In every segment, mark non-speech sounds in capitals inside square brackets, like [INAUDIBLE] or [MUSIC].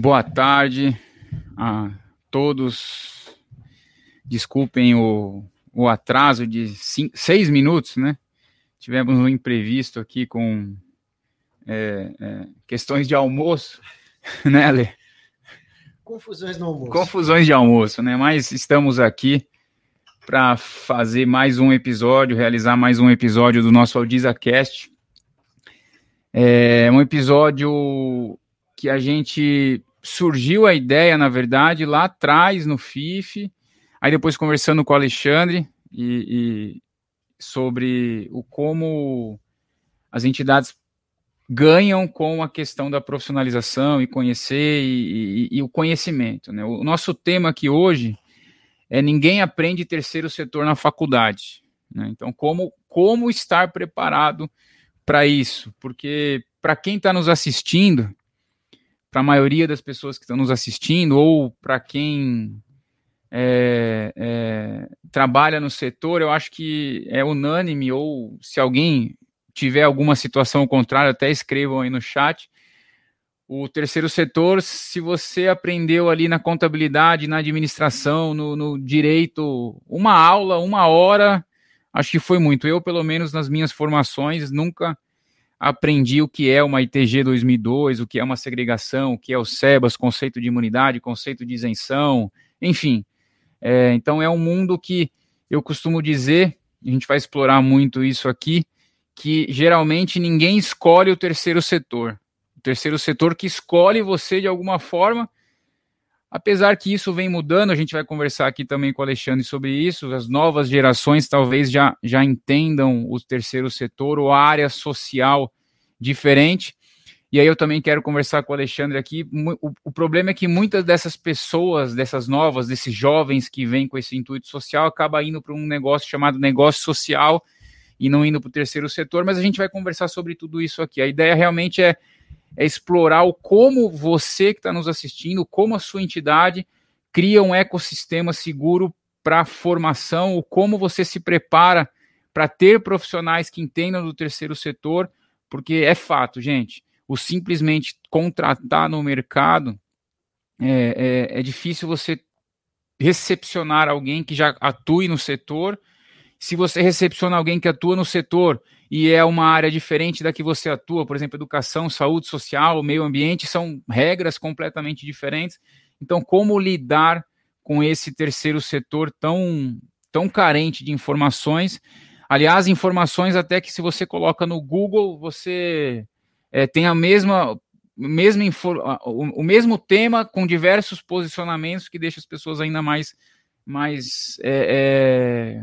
Boa tarde a todos. Desculpem o, o atraso de cinco, seis minutos, né? Tivemos um imprevisto aqui com é, é, questões de almoço, [LAUGHS] né, Ale? Confusões no almoço. Confusões de almoço, né? Mas estamos aqui para fazer mais um episódio, realizar mais um episódio do nosso AudizaCast. É um episódio que a gente surgiu a ideia, na verdade, lá atrás no FIF, aí depois conversando com o Alexandre e, e sobre o como as entidades ganham com a questão da profissionalização e conhecer e, e, e, o conhecimento. Né? O nosso tema aqui hoje é ninguém aprende terceiro setor na faculdade. Né? Então, como, como estar preparado para isso? Porque para quem está nos assistindo, para a maioria das pessoas que estão nos assistindo, ou para quem é, é, trabalha no setor, eu acho que é unânime, ou se alguém tiver alguma situação contrária, até escrevam aí no chat. O terceiro setor, se você aprendeu ali na contabilidade, na administração, no, no direito, uma aula, uma hora, acho que foi muito. Eu, pelo menos nas minhas formações, nunca aprendi o que é uma ITG 2002, o que é uma segregação, o que é o SEBAS, conceito de imunidade, conceito de isenção, enfim. É, então é um mundo que eu costumo dizer, a gente vai explorar muito isso aqui, que geralmente ninguém escolhe o terceiro setor. O terceiro setor que escolhe você de alguma forma, apesar que isso vem mudando, a gente vai conversar aqui também com o Alexandre sobre isso, as novas gerações talvez já, já entendam o terceiro setor ou a área social diferente. E aí eu também quero conversar com o Alexandre aqui. O, o, problema é que muitas dessas pessoas, dessas novas, desses jovens que vêm com esse intuito social, acaba indo para um negócio chamado negócio social e não indo para o terceiro setor, mas a gente vai conversar sobre tudo isso aqui. A ideia realmente é, é explorar o como você que está nos assistindo, como a sua entidade cria um ecossistema seguro para a formação, o como você se prepara para ter profissionais que entendam do terceiro setor porque é fato, gente, o simplesmente contratar no mercado é, é, é difícil você recepcionar alguém que já atue no setor. Se você recepciona alguém que atua no setor e é uma área diferente da que você atua, por exemplo, educação, saúde social, meio ambiente, são regras completamente diferentes. Então, como lidar com esse terceiro setor tão, tão carente de informações Aliás, informações até que se você coloca no Google, você é, tem a mesma, mesma o, o, mesmo tema com diversos posicionamentos que deixa as pessoas ainda mais, mais é, é,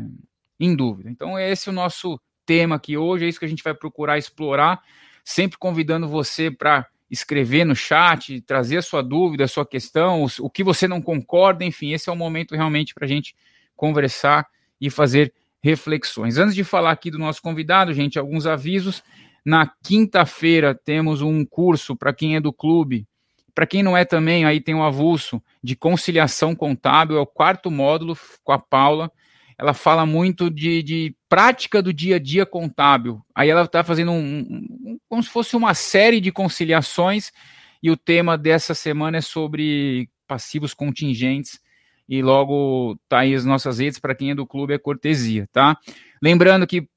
em dúvida. Então, esse é o nosso tema aqui hoje, é isso que a gente vai procurar explorar, sempre convidando você para escrever no chat, trazer a sua dúvida, a sua questão, o, que você não concorda, enfim, esse é o momento realmente para a gente conversar e fazer reflexões. Antes de falar aqui do nosso convidado, gente, alguns avisos. Na quinta-feira temos um curso para quem é do clube. Para quem não é também, aí tem um avulso de conciliação contábil, é o quarto módulo com a Paula. Ela fala muito de, de prática do dia a dia contábil. Aí ela está fazendo um, um, como se fosse uma série de conciliações, e o tema dessa semana é sobre passivos contingentes e logo tá aí as nossas redes para quem é do clube é cortesia, tá? Lembrando que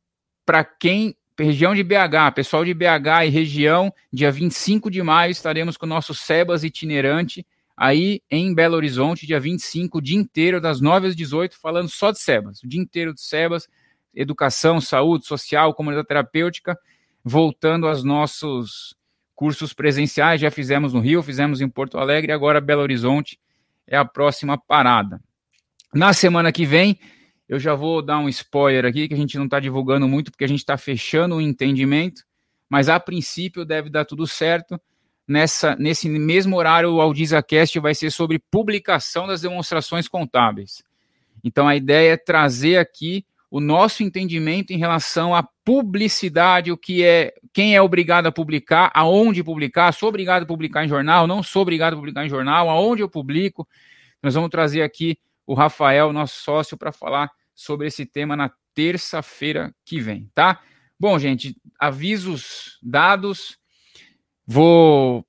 para quem região de BH, pessoal de BH e região, dia 25 de maio estaremos com o nosso Sebas itinerante aí em Belo Horizonte, dia 25, o dia inteiro das 9 às 18, falando só de Sebas, o dia inteiro de Sebas, educação, saúde, social, comunidade terapêutica, voltando aos nossos cursos presenciais, já fizemos no Rio, fizemos em Porto Alegre, agora Belo Horizonte, é a próxima parada. Na semana que vem, eu já vou dar um spoiler aqui, que a gente não está divulgando muito, porque a gente está fechando o entendimento, mas a princípio deve dar tudo certo. Nessa, nesse mesmo horário, o AudizaCast vai ser sobre publicação das demonstrações contábeis. Então, a ideia é trazer aqui o nosso entendimento em relação à publicidade, o que é, quem é obrigado a publicar, aonde publicar, sou obrigado a publicar em jornal, não sou obrigado a publicar em jornal, aonde eu publico. Nós vamos trazer aqui o Rafael, nosso sócio, para falar sobre esse tema na terça-feira que vem, tá? Bom, gente, avisos dados. Vou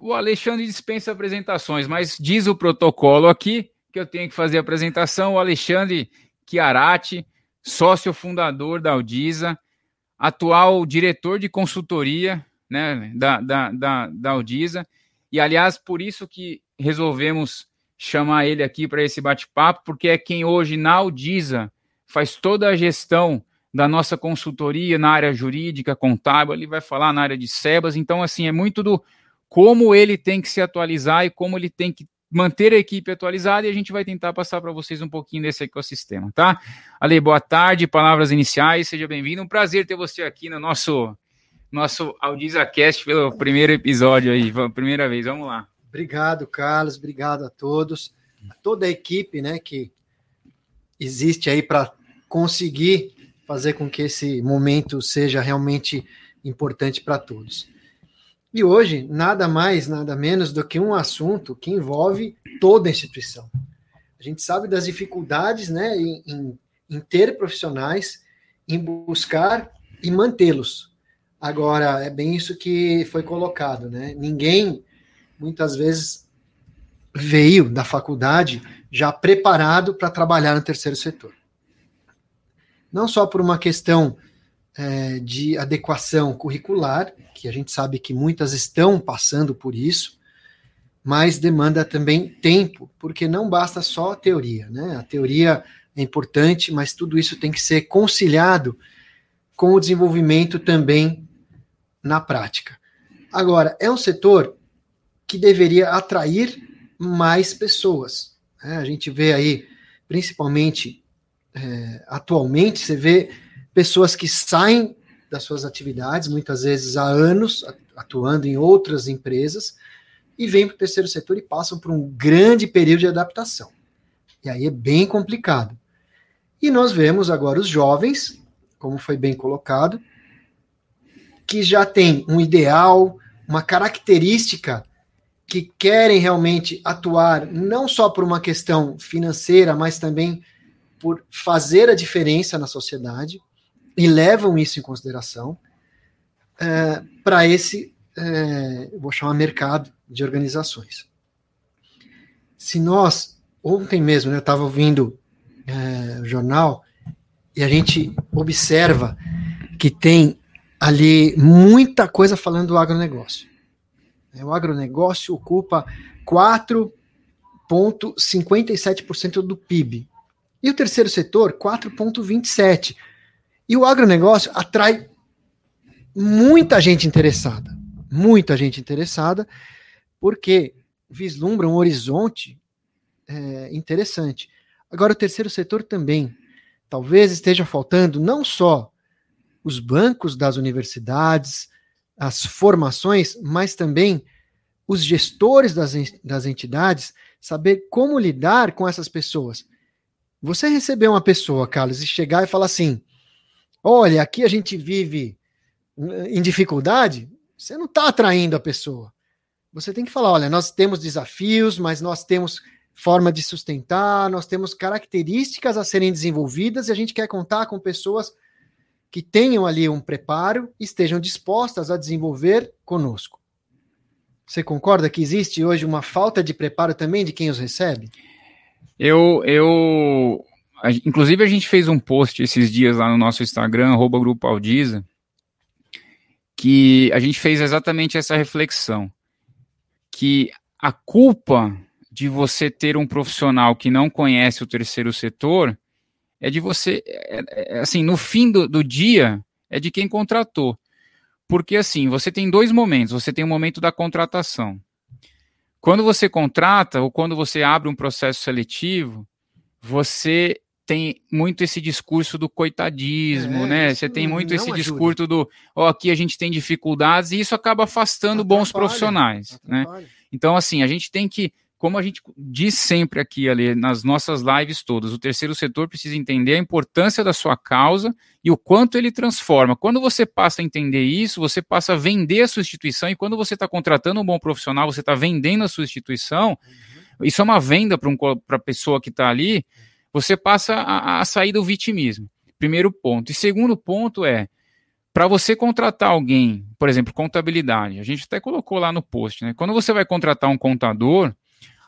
o Alexandre dispensa apresentações, mas diz o protocolo aqui que eu tenho que fazer a apresentação. O Alexandre Chiarati, sócio fundador da Audisa, atual diretor de consultoria né, da, da, da, da Audisa. E, aliás, por isso que resolvemos chamar ele aqui para esse bate-papo, porque é quem hoje na Audisa faz toda a gestão da nossa consultoria na área jurídica, contábil, ele vai falar na área de SEBAS. Então, assim, é muito do como ele tem que se atualizar e como ele tem que manter a equipe atualizada e a gente vai tentar passar para vocês um pouquinho desse ecossistema, tá? Ale, boa tarde, palavras iniciais, seja bem-vindo. Um prazer ter você aqui no nosso nosso AudizaCast pelo primeiro episódio aí, primeira vez. Vamos lá. Obrigado, Carlos, obrigado a todos, a toda a equipe, né, que existe aí para conseguir fazer com que esse momento seja realmente importante para todos. E hoje, nada mais, nada menos do que um assunto que envolve toda a instituição. A gente sabe das dificuldades né, em, em, ter profissionais, em buscar e mantê-los. Agora, é bem isso que foi colocado, né? Ninguém, muitas vezes, veio da faculdade já preparado para trabalhar no terceiro setor. Não só por uma questão é, de adequação curricular, que a gente sabe que muitas estão passando por isso, mas demanda também tempo, porque não basta só a teoria, né? A teoria é importante, mas tudo isso tem que ser conciliado com o desenvolvimento também na prática. Agora, é um setor que deveria atrair mais pessoas. Né? A gente vê aí, principalmente é, atualmente, você vê pessoas que saem das suas atividades, muitas vezes há anos, atuando em outras empresas, e vêm para o terceiro setor e passam por um grande período de adaptação. E aí é bem complicado. E nós vemos agora os jovens, como foi bem colocado, que já têm um ideal, uma característica que querem realmente atuar não só por uma questão financeira, mas também por fazer a diferença na sociedade e levam isso em consideração é, para esse, é, vou chamar mercado de organizações. Se nós, ontem mesmo, né, eu estava ouvindo é, o jornal e a gente observa que tem ali muita coisa falando do agronegócio. É, o agronegócio ocupa 4,57% do PIB. E o terceiro setor, 4,27%. E o agronegócio atrai muita gente interessada, muita gente interessada, porque vislumbra um horizonte é, interessante. Agora, o terceiro setor também. Talvez esteja faltando não só os bancos das universidades, as formações, mas também os gestores das, das entidades saber como lidar com essas pessoas. Você receber uma pessoa, Carlos, e chegar e falar assim: olha, aqui a gente vive eh, em dificuldade, você não está atraindo a pessoa. Você tem que falar: olha, nós temos desafios, mas nós temos forma de sustentar, nós temos características a serem desenvolvidas e a gente quer contar com pessoas que tenham ali um preparo e estejam dispostas a desenvolver conosco. Você concorda que existe hoje uma falta de preparo também de quem os recebe? Eu, eu a, inclusive, a gente fez um post esses dias lá no nosso Instagram, arroba Grupo Aldiza, que a gente fez exatamente essa reflexão. Que a culpa de você ter um profissional que não conhece o terceiro setor é de você, é, é, assim, no fim do, do dia, é de quem contratou. Porque, assim, você tem dois momentos. Você tem o momento da contratação. Quando você contrata ou quando você abre um processo seletivo, você tem muito esse discurso do coitadismo, é, né? Você tem muito esse ajuda. discurso do, ó, oh, aqui a gente tem dificuldades e isso acaba afastando atrapalha, bons profissionais, atrapalha. né? Então, assim, a gente tem que, como a gente diz sempre aqui, ali, nas nossas lives todas, o terceiro setor precisa entender a importância da sua causa e o quanto ele transforma. Quando você passa a entender isso, você passa a vender a sua instituição e quando você está contratando um bom profissional, você está vendendo a sua instituição, uhum. isso é uma venda para um, a pessoa que está ali, você passa a, a sair do vitimismo. Primeiro ponto. E segundo ponto é, para você contratar alguém, por exemplo, contabilidade, a gente até colocou lá no post, né? Quando você vai contratar um contador,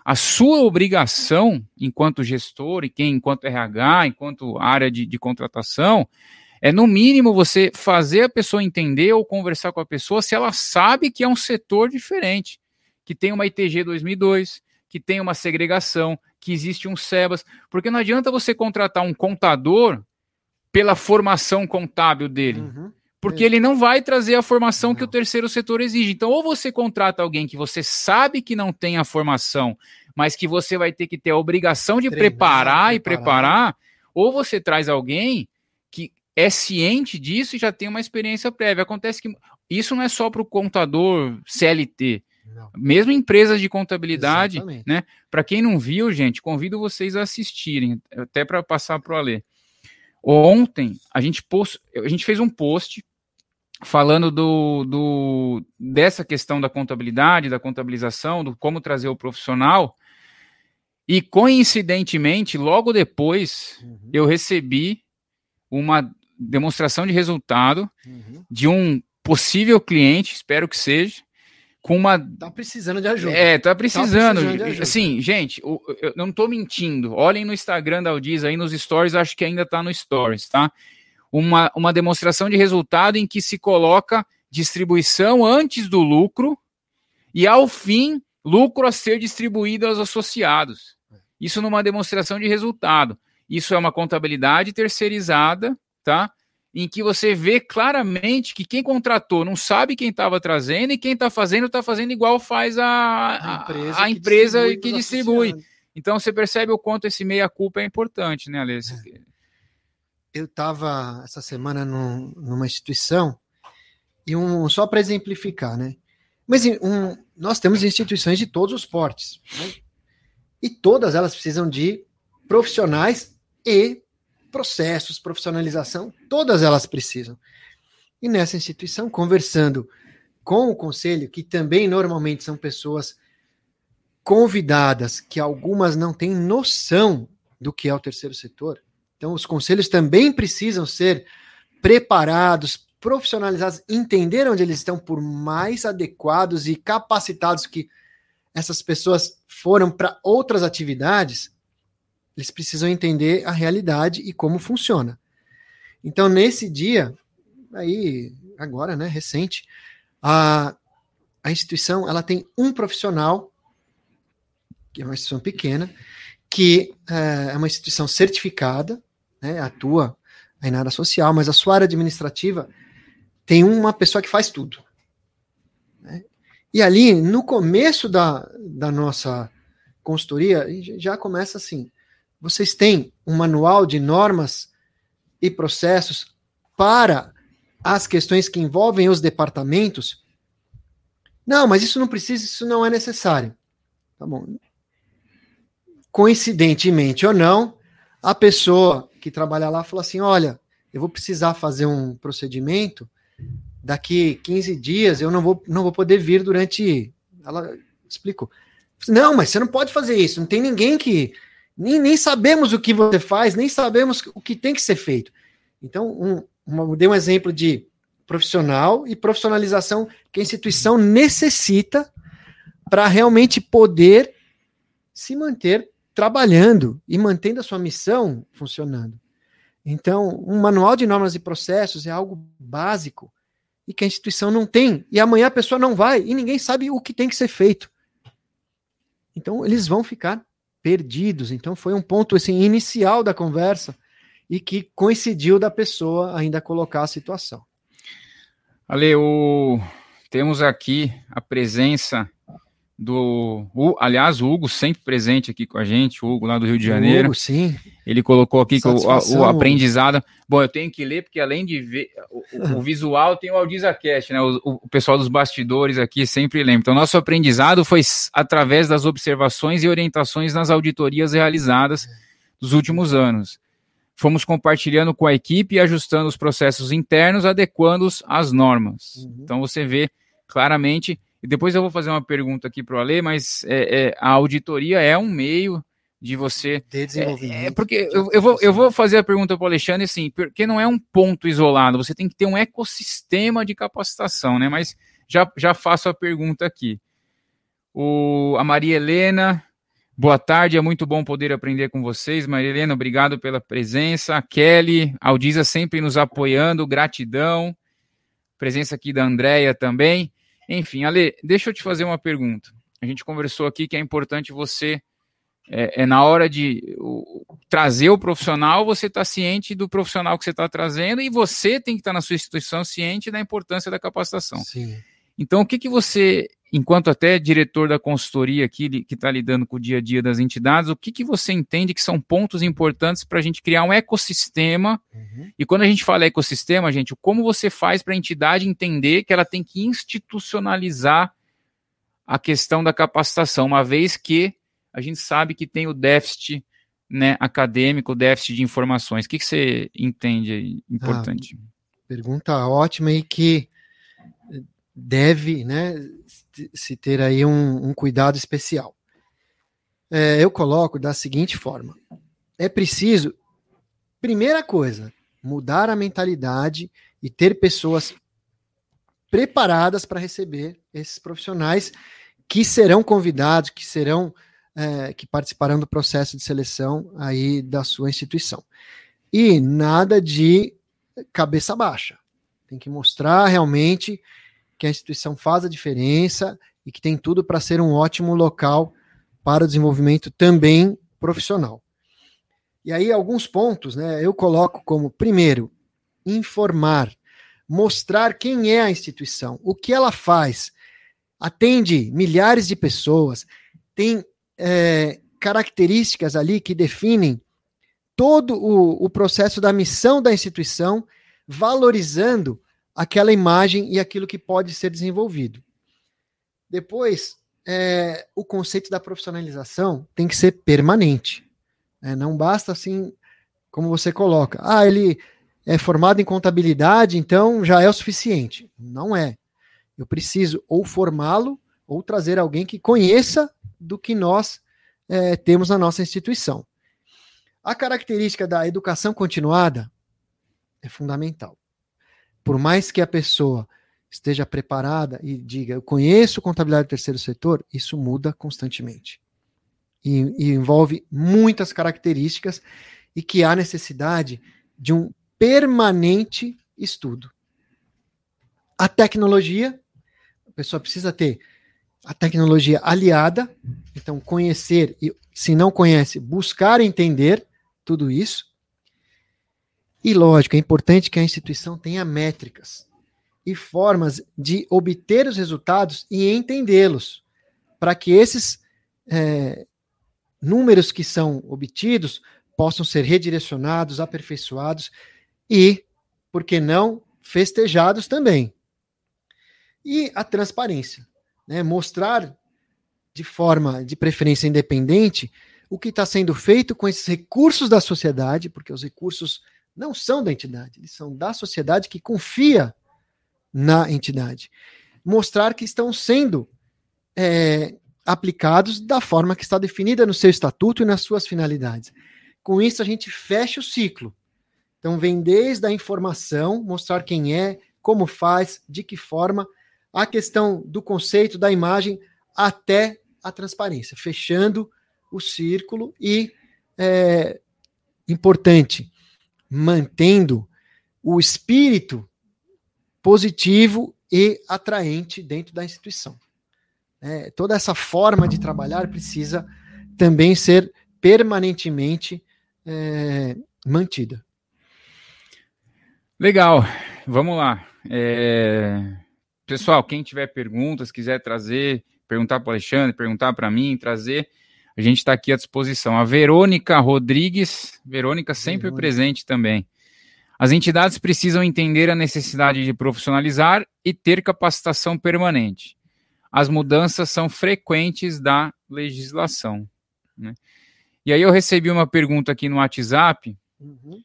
a sua obrigação, enquanto gestor e quem, enquanto RH, enquanto área de, de contratação, é no mínimo você fazer a pessoa entender ou conversar com a pessoa se ela sabe que é um setor diferente, que tem uma ITG 2002, que tem uma segregação, que existe um SEBAS, porque não adianta você contratar um contador pela formação contábil dele. Uhum. Porque é. ele não vai trazer a formação não. que o terceiro setor exige. Então, ou você contrata alguém que você sabe que não tem a formação, mas que você vai ter que ter a obrigação de Treinar, preparar, e preparar, ou você traz alguém que é ciente disso e já tem uma experiência prévia. Acontece que isso não é só para o contador CLT. Não. Mesmo empresas de contabilidade, Exatamente. né? Para quem não viu, gente, convido vocês a assistirem, até para passar para o Alê. Ontem a gente, post, a gente fez um post falando do, do, dessa questão da contabilidade, da contabilização, do como trazer o profissional. E coincidentemente, logo depois, uhum. eu recebi uma demonstração de resultado uhum. de um possível cliente, espero que seja, com uma. Tá precisando de ajuda. É, tá precisando. Tá precisando assim, gente, eu, eu não tô mentindo. Olhem no Instagram da Aldiz aí nos stories, acho que ainda tá no stories, tá? Uma, uma demonstração de resultado em que se coloca distribuição antes do lucro e ao fim lucro a ser distribuído aos associados. Isso numa demonstração de resultado. Isso é uma contabilidade terceirizada, tá? em que você vê claramente que quem contratou não sabe quem estava trazendo e quem está fazendo está fazendo igual faz a, a empresa, a empresa que distribui. Que distribui. Então você percebe o quanto esse meia-culpa é importante, né, Alessia? Eu estava essa semana num, numa instituição e um só para exemplificar, né? Mas um, nós temos instituições de todos os portes, né? e todas elas precisam de profissionais e processos, profissionalização, todas elas precisam. E nessa instituição, conversando com o conselho, que também normalmente são pessoas convidadas, que algumas não têm noção do que é o terceiro setor. Então, os conselhos também precisam ser preparados, profissionalizados, entender onde eles estão, por mais adequados e capacitados que essas pessoas foram para outras atividades, eles precisam entender a realidade e como funciona. Então, nesse dia, aí, agora, né, recente, a, a instituição ela tem um profissional, que é uma instituição pequena, que é, é uma instituição certificada, né, atua aí na área social, mas a sua área administrativa tem uma pessoa que faz tudo. Né? E ali, no começo da, da nossa consultoria, já começa assim: vocês têm um manual de normas e processos para as questões que envolvem os departamentos? Não, mas isso não precisa, isso não é necessário. Tá bom. Coincidentemente ou não, a pessoa que trabalha lá falou assim: olha, eu vou precisar fazer um procedimento, daqui 15 dias eu não vou, não vou poder vir durante. Ela explicou. Não, mas você não pode fazer isso, não tem ninguém que nem, nem sabemos o que você faz, nem sabemos o que tem que ser feito. Então, um, uma, dei um exemplo de profissional e profissionalização que a instituição necessita para realmente poder se manter trabalhando e mantendo a sua missão funcionando. Então, um manual de normas e processos é algo básico e que a instituição não tem. E amanhã a pessoa não vai e ninguém sabe o que tem que ser feito. Então, eles vão ficar perdidos. Então foi um ponto assim inicial da conversa e que coincidiu da pessoa ainda colocar a situação. Ale, o... temos aqui a presença do. O, aliás, o Hugo sempre presente aqui com a gente, o Hugo lá do Rio de Janeiro. Hugo, sim. Ele colocou aqui que o, o, aprendizado. Bom, eu tenho que ler, porque além de ver o, o visual, tem o AudizaCast, né? O, o, pessoal dos bastidores aqui sempre lembra. Então, nosso aprendizado foi através das observações e orientações nas auditorias realizadas dos últimos anos. Fomos compartilhando com a equipe e ajustando os processos internos, adequando-os às normas. Uhum. Então, você vê claramente e depois eu vou fazer uma pergunta aqui para o Ale, mas é, é, a auditoria é um meio de você. De desenvolvimento. É, é porque eu, eu, vou, eu vou fazer a pergunta para o Alexandre assim, porque não é um ponto isolado, você tem que ter um ecossistema de capacitação, né? Mas já, já faço a pergunta aqui. O, a Maria Helena, boa tarde, é muito bom poder aprender com vocês. Maria Helena, obrigado pela presença. A Kelly, Aldiza sempre nos apoiando, gratidão. Presença aqui da Andréia também. Enfim, Ale, deixa eu te fazer uma pergunta. A gente conversou aqui que é importante você é, é na hora de trazer o profissional, você está ciente do profissional que você está trazendo e você tem que estar tá na sua instituição ciente da importância da capacitação. Sim. Então, o que, que você, enquanto até diretor da consultoria aqui, que está lidando com o dia a dia das entidades, o que, que você entende que são pontos importantes para a gente criar um ecossistema? Uhum. E quando a gente fala ecossistema, gente, como você faz para a entidade entender que ela tem que institucionalizar a questão da capacitação, uma vez que a gente sabe que tem o déficit né, acadêmico, o déficit de informações. O que, que você entende aí importante? Ah, pergunta ótima e que deve né, se ter aí um, um cuidado especial. É, eu coloco da seguinte forma: é preciso, primeira coisa, mudar a mentalidade e ter pessoas preparadas para receber esses profissionais que serão convidados, que serão é, que participarão do processo de seleção aí da sua instituição. E nada de cabeça baixa. Tem que mostrar realmente que a instituição faz a diferença e que tem tudo para ser um ótimo local para o desenvolvimento também profissional. E aí, alguns pontos, né? Eu coloco como, primeiro, informar, mostrar quem é a instituição, o que ela faz, atende milhares de pessoas, tem é, características ali que definem todo o, o processo da missão da instituição, valorizando aquela imagem e aquilo que pode ser desenvolvido. Depois, é, o conceito da profissionalização tem que ser permanente. Né? Não basta assim, como você coloca, ah, ele é formado em contabilidade, então já é o suficiente. Não é. Eu preciso ou formá-lo ou trazer alguém que conheça do que nós é, temos na nossa instituição. A característica da educação continuada é fundamental. Por mais que a pessoa esteja preparada e diga, eu conheço contabilidade do terceiro setor, isso muda constantemente. E, e envolve muitas características e que há necessidade de um permanente estudo. A tecnologia, a pessoa precisa ter a tecnologia aliada, então conhecer e, se não conhece, buscar entender tudo isso. E lógico, é importante que a instituição tenha métricas e formas de obter os resultados e entendê-los, para que esses é, números que são obtidos possam ser redirecionados, aperfeiçoados e, por que não, festejados também. E a transparência né, mostrar de forma de preferência independente o que está sendo feito com esses recursos da sociedade, porque os recursos não são da entidade, eles são da sociedade que confia na entidade. Mostrar que estão sendo é, aplicados da forma que está definida no seu estatuto e nas suas finalidades. Com isso, a gente fecha o ciclo. Então, vem desde a informação, mostrar quem é, como faz, de que forma, a questão do conceito da imagem até a transparência, fechando o círculo e, é, importante, mantendo o espírito positivo e atraente dentro da instituição. É, toda essa forma de trabalhar precisa também ser permanentemente é, mantida. Legal, vamos lá. É... Pessoal, quem tiver perguntas, quiser trazer, perguntar para o Alexandre, perguntar para mim, trazer, a gente está aqui à disposição. A Verônica Rodrigues, Verônica sempre Verônica. presente também. As entidades precisam entender a necessidade de profissionalizar e ter capacitação permanente. As mudanças são frequentes da legislação. Né? E aí eu recebi uma pergunta aqui no WhatsApp. Uhum.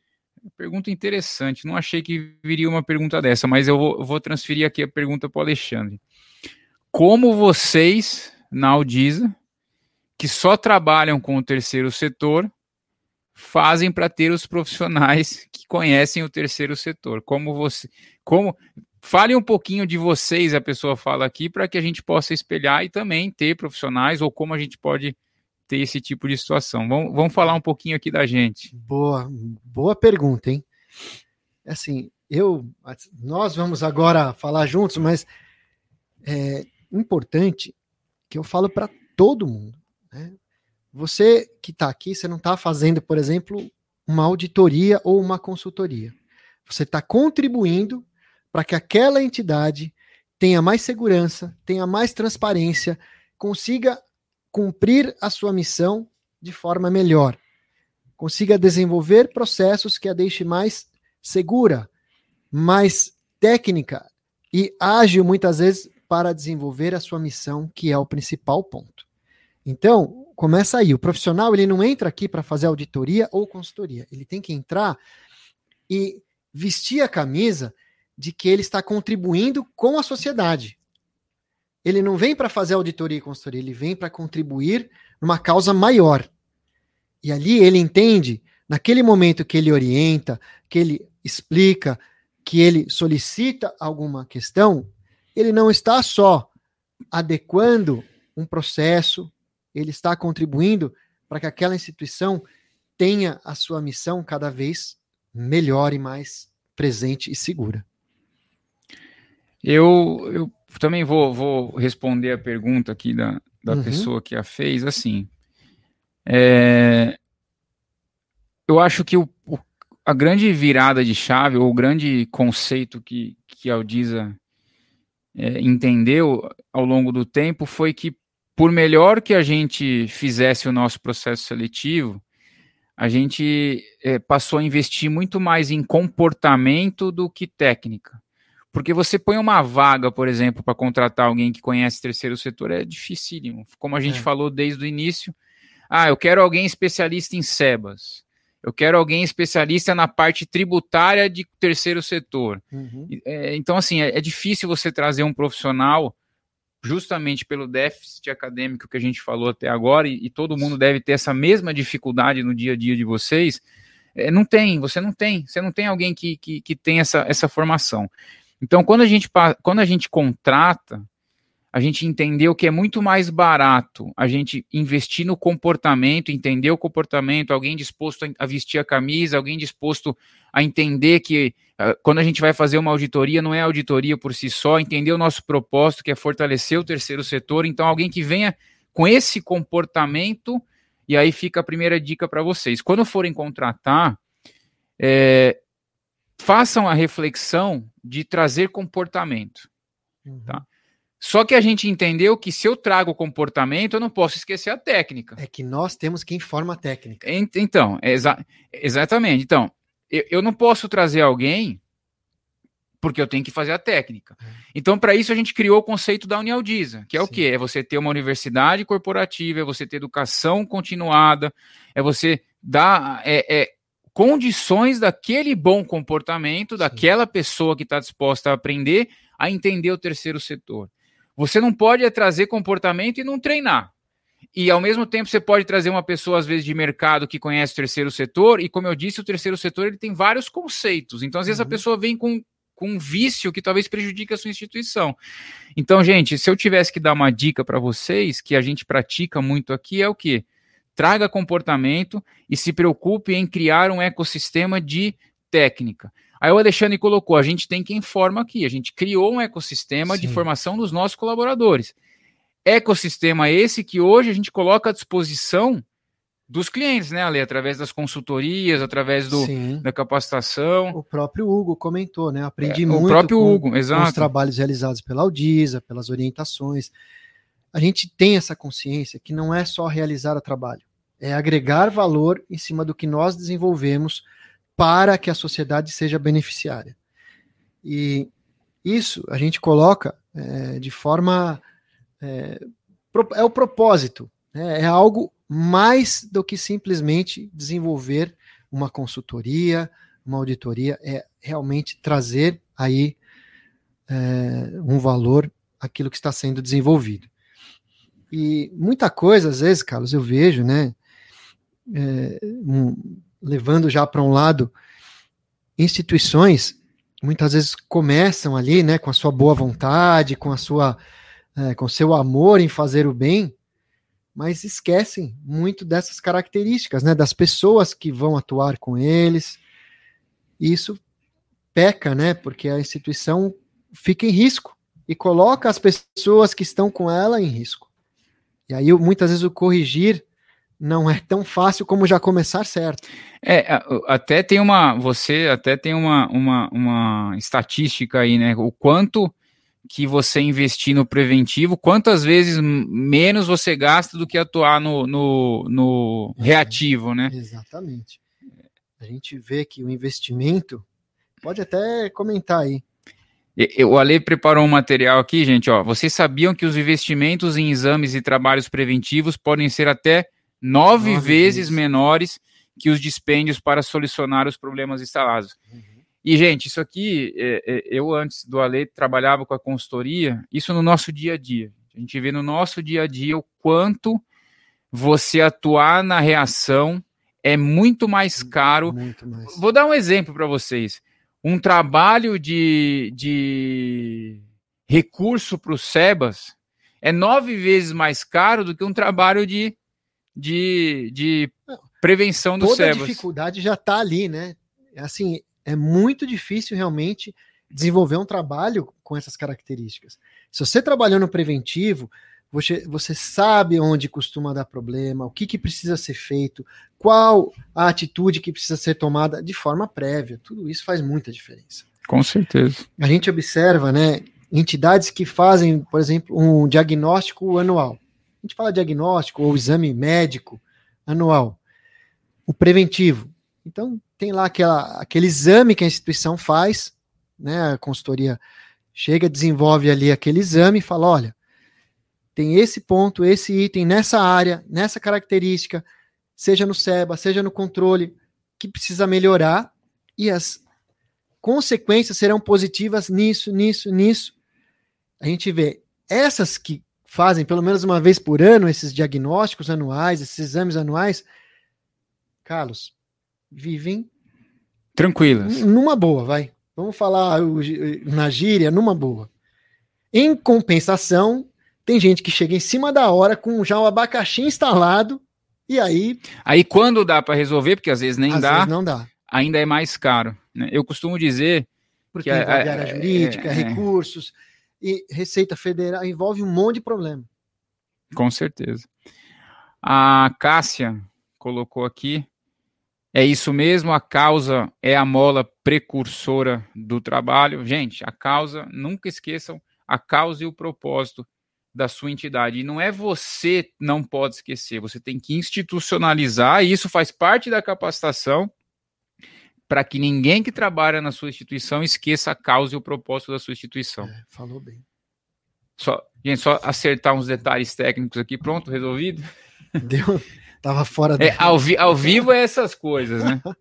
Pergunta interessante. Não achei que viria uma pergunta dessa, mas eu vou, vou transferir aqui a pergunta para o Alexandre. Como vocês, na Audisa, que só trabalham com o terceiro setor fazem para ter os profissionais que conhecem o terceiro setor. Como você, como fale um pouquinho de vocês, a pessoa fala aqui, para que a gente possa espelhar e também ter profissionais ou como a gente pode ter esse tipo de situação. Vamos, vamos falar um pouquinho aqui da gente. Boa, boa pergunta, hein? Assim, eu, nós vamos agora falar juntos, mas é importante que eu falo para todo mundo. Né? Você que está aqui, você não está fazendo, por exemplo, uma auditoria ou uma consultoria. Você está contribuindo para que aquela entidade tenha mais segurança, tenha mais transparência, consiga cumprir a sua missão de forma melhor, consiga desenvolver processos que a deixe mais segura, mais técnica e ágil muitas vezes para desenvolver a sua missão, que é o principal ponto. Então, começa aí. O profissional ele não entra aqui para fazer auditoria ou consultoria. Ele tem que entrar e vestir a camisa de que ele está contribuindo com a sociedade. Ele não vem para fazer auditoria e consultoria, ele vem para contribuir numa causa maior. E ali ele entende, naquele momento que ele orienta, que ele explica, que ele solicita alguma questão, ele não está só adequando um processo, ele está contribuindo para que aquela instituição tenha a sua missão cada vez melhor e mais presente e segura. Eu, eu também vou, vou responder a pergunta aqui da, da uhum. pessoa que a fez, assim. É, eu acho que o, o, a grande virada de chave, ou o grande conceito que, que a Aldisa é, entendeu ao longo do tempo foi que por melhor que a gente fizesse o nosso processo seletivo, a gente é, passou a investir muito mais em comportamento do que técnica. Porque você põe uma vaga, por exemplo, para contratar alguém que conhece terceiro setor, é dificílimo. Como a gente é. falou desde o início. Ah, eu quero alguém especialista em SEBAS. Eu quero alguém especialista na parte tributária de terceiro setor. Uhum. É, então, assim, é, é difícil você trazer um profissional justamente pelo déficit acadêmico que a gente falou até agora, e, e todo mundo deve ter essa mesma dificuldade no dia a dia de vocês, é, não tem, você não tem, você não tem alguém que, que, que tem essa, essa formação. Então, quando a gente, quando a gente contrata, a gente entendeu que é muito mais barato a gente investir no comportamento, entender o comportamento, alguém disposto a vestir a camisa, alguém disposto a entender que uh, quando a gente vai fazer uma auditoria, não é auditoria por si só, entender o nosso propósito, que é fortalecer o terceiro setor. Então, alguém que venha com esse comportamento, e aí fica a primeira dica para vocês. Quando forem contratar, é, façam a reflexão de trazer comportamento. Uhum. Tá? Só que a gente entendeu que se eu trago comportamento, eu não posso esquecer a técnica. É que nós temos quem forma a técnica. Então, exa exatamente. Então, eu, eu, não posso trazer alguém porque eu tenho que fazer a técnica. É. Então, para isso, a gente criou o conceito da Unialdisa, que é Sim. o quê? É você ter uma universidade corporativa, é você ter educação continuada, é você dar é, é condições daquele bom comportamento, Sim. daquela pessoa que está disposta a aprender, a entender o terceiro setor. Você não pode trazer comportamento e não treinar. E ao mesmo tempo você pode trazer uma pessoa às vezes de mercado que conhece o terceiro setor e como eu disse, o terceiro setor ele tem vários conceitos. Então às vezes uhum. a pessoa vem com com um vício que talvez prejudique a sua instituição. Então, gente, se eu tivesse que dar uma dica para vocês, que a gente pratica muito aqui, é o que? Traga comportamento e se preocupe em criar um ecossistema de técnica. Aí o Alexandre colocou: a gente tem quem forma aqui, a gente criou um ecossistema Sim. de formação dos nossos colaboradores. Ecossistema esse que hoje a gente coloca à disposição dos clientes, né, Ale? Através das consultorias, através do, da capacitação. O próprio Hugo comentou, né? Aprendi é, muito o próprio com, Hugo, exato. com os trabalhos realizados pela Audisa, pelas orientações. A gente tem essa consciência que não é só realizar o trabalho, é agregar valor em cima do que nós desenvolvemos para que a sociedade seja beneficiária. E isso a gente coloca é, de forma. É, é o propósito, né? é algo mais do que simplesmente desenvolver uma consultoria, uma auditoria, é realmente trazer aí é, um valor aquilo que está sendo desenvolvido. E muita coisa, às vezes, Carlos, eu vejo, né? É, um, levando já para um lado, instituições muitas vezes começam ali, né, com a sua boa vontade, com a sua, é, com seu amor em fazer o bem, mas esquecem muito dessas características, né, das pessoas que vão atuar com eles. E isso peca, né, porque a instituição fica em risco e coloca as pessoas que estão com ela em risco. E aí muitas vezes o corrigir não é tão fácil como já começar certo. É, até tem uma, você até tem uma, uma, uma estatística aí, né? O quanto que você investir no preventivo, quantas vezes menos você gasta do que atuar no, no, no reativo, né? Exatamente. A gente vê que o investimento, pode até comentar aí. O Ale preparou um material aqui, gente. Ó, vocês sabiam que os investimentos em exames e trabalhos preventivos podem ser até nove, nove vezes, vezes, menores que os dispêndios para solucionar os problemas instalados. Uhum. E, gente, isso aqui, é, é, eu antes do Ale trabalhava com a consultoria, isso no nosso dia a dia. A gente vê no nosso dia a dia o quanto você atuar na reação é muito mais caro. Muito mais. Vou dar um exemplo para vocês. Um trabalho de, de recurso para o SEBAS é nove vezes mais caro do que um trabalho de de, de prevenção do Toda a dificuldade já está ali, né? Assim, é muito difícil realmente desenvolver um trabalho com essas características. Se você trabalhou no preventivo, você, você sabe onde costuma dar problema, o que, que precisa ser feito, qual a atitude que precisa ser tomada de forma prévia. Tudo isso faz muita diferença. Com certeza. A gente observa, né, entidades que fazem, por exemplo, um diagnóstico anual a gente fala diagnóstico ou exame médico anual, o preventivo. Então, tem lá aquela, aquele exame que a instituição faz, né? A consultoria chega, desenvolve ali aquele exame e fala: olha, tem esse ponto, esse item nessa área, nessa característica, seja no SEBA, seja no controle, que precisa melhorar, e as consequências serão positivas nisso, nisso, nisso. A gente vê essas que fazem pelo menos uma vez por ano esses diagnósticos anuais, esses exames anuais, Carlos, vivem tranquilas. Numa boa, vai. Vamos falar na gíria, numa boa. Em compensação, tem gente que chega em cima da hora com já o abacaxi instalado e aí. Aí quando dá para resolver, porque às vezes nem às dá, vezes não dá, ainda é mais caro. Né? Eu costumo dizer porque que envolve a, área jurídica, é, é, recursos e Receita Federal, envolve um monte de problema. Com certeza. A Cássia colocou aqui. É isso mesmo, a causa é a mola precursora do trabalho. Gente, a causa, nunca esqueçam a causa e o propósito da sua entidade. E não é você não pode esquecer, você tem que institucionalizar, e isso faz parte da capacitação para que ninguém que trabalha na sua instituição esqueça a causa e o propósito da sua instituição. É, falou bem. Só, gente, só acertar uns detalhes técnicos aqui, pronto, resolvido. [LAUGHS] Deu, tava fora da. É, ao, vi, ao vivo é essas coisas, né? [LAUGHS]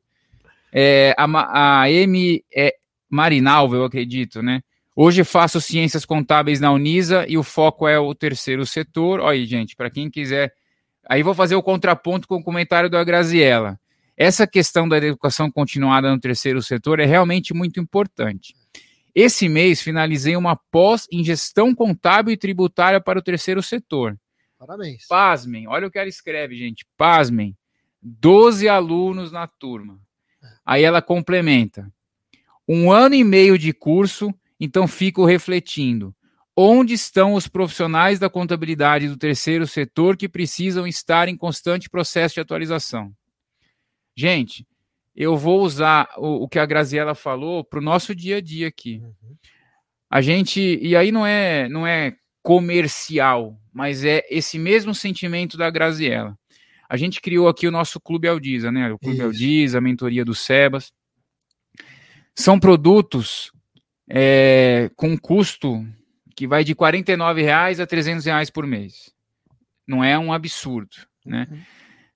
É, a, a M é Marinalva, eu acredito, né? Hoje faço ciências contábeis na Unisa e o foco é o terceiro setor. Olha aí, gente, para quem quiser. Aí vou fazer o contraponto com o comentário da Graziella. Essa questão da educação continuada no terceiro setor é realmente muito importante. Esse mês finalizei uma pós em gestão contábil e tributária para o terceiro setor. Parabéns. Pasmem, olha o que ela escreve, gente. Pasmem. 12 alunos na turma. Aí ela complementa. Um ano e meio de curso, então fico refletindo. Onde estão os profissionais da contabilidade do terceiro setor que precisam estar em constante processo de atualização? Gente, eu vou usar o, o que a Graziella falou para o nosso dia a dia aqui. Uhum. A gente, e aí não é, não é comercial, mas é esse mesmo sentimento da Graziella. A gente criou aqui o nosso Clube Aldiza, né? O Clube Isso. Aldiza, a mentoria do Sebas. São produtos é, com custo que vai de R$ reais a R$ reais por mês. Não é um absurdo, né? Uhum.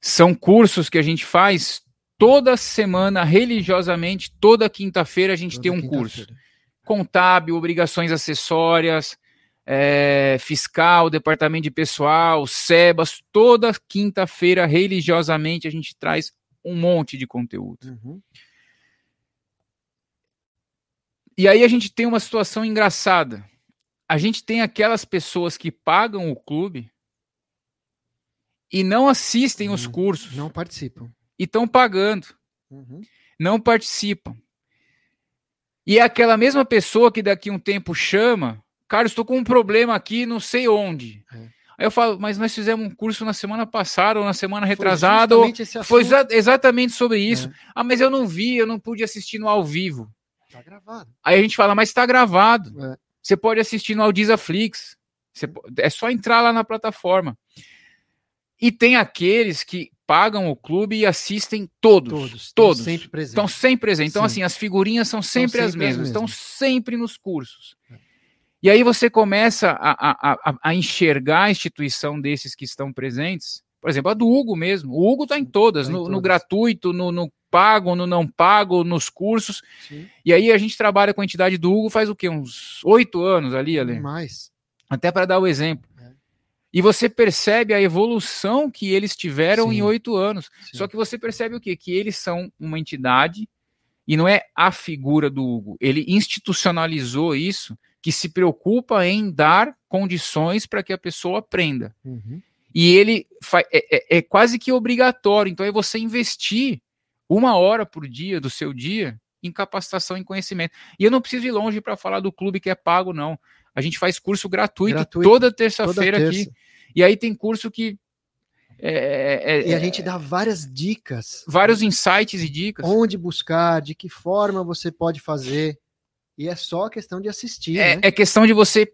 São cursos que a gente faz toda semana, religiosamente, toda quinta-feira, a gente toda tem um curso. Contábil, obrigações acessórias, é, fiscal, departamento de pessoal, SEBAS, toda quinta-feira, religiosamente, a gente traz um monte de conteúdo. Uhum. E aí a gente tem uma situação engraçada. A gente tem aquelas pessoas que pagam o clube e não assistem os cursos. Não participam. E estão pagando. Uhum. Não participam. E é aquela mesma pessoa que daqui a um tempo chama cara, estou com um problema aqui, não sei onde. É. Aí eu falo, mas nós fizemos um curso na semana passada ou na semana retrasada. Foi, foi exa exatamente sobre isso. É. Ah, mas eu não vi, eu não pude assistir no ao vivo. Tá gravado. Aí a gente fala, mas está gravado. É. Você pode assistir no Audizaflix. Você, é só entrar lá na plataforma. E tem aqueles que pagam o clube e assistem todos. Todos. Todos. Estão sempre presentes. Estão sempre presentes. Então, Sim. assim, as figurinhas são sempre, sempre as mesmas. Estão sempre nos cursos. E aí você começa a, a, a, enxergar a instituição desses que estão presentes. Por exemplo, a do Hugo mesmo. O Hugo está em todas, tá em no, todas. no, gratuito, no, no, pago, no não pago, nos cursos. Sim. E aí a gente trabalha com a entidade do Hugo faz o quê? Uns oito anos ali, ali. Mais. Até para dar o exemplo. E você percebe a evolução que eles tiveram Sim. em oito anos. Sim. Só que você percebe o quê? Que eles são uma entidade e não é a figura do Hugo. Ele institucionalizou isso que se preocupa em dar condições para que a pessoa aprenda. Uhum. E ele é, é, é, quase que obrigatório. Então é você investir uma hora por dia do seu dia em capacitação e conhecimento. E eu não preciso ir longe para falar do clube que é pago, não. A gente faz curso gratuito, gratuito toda terça-feira terça. aqui. E aí tem curso que. É, é, e a gente dá várias dicas. Vários insights e dicas. Onde buscar, de que forma você pode fazer. E é só questão de assistir. É, né? é questão de você.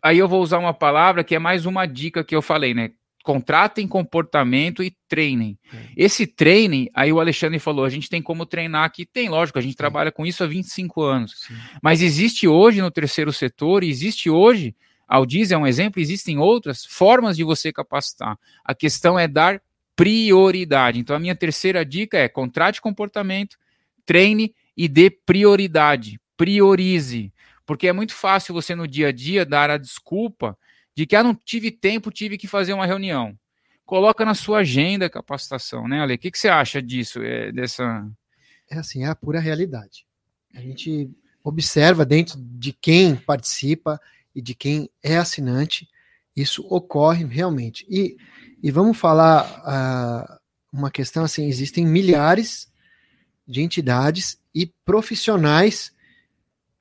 Aí eu vou usar uma palavra que é mais uma dica que eu falei, né? Contratem comportamento e treinem. É. Esse treinem, aí o Alexandre falou, a gente tem como treinar aqui. Tem, lógico, a gente trabalha com isso há 25 anos. Sim. Mas existe hoje no terceiro setor, existe hoje, Aldiz é um exemplo, existem outras formas de você capacitar. A questão é dar prioridade. Então, a minha terceira dica é contrate comportamento, treine e dê prioridade priorize, porque é muito fácil você no dia a dia dar a desculpa de que ah, não tive tempo, tive que fazer uma reunião. Coloca na sua agenda a capacitação, né, Ale? O que, que você acha disso, é, dessa... É assim, é a pura realidade. A gente observa dentro de quem participa e de quem é assinante, isso ocorre realmente. E, e vamos falar uh, uma questão assim: existem milhares de entidades e profissionais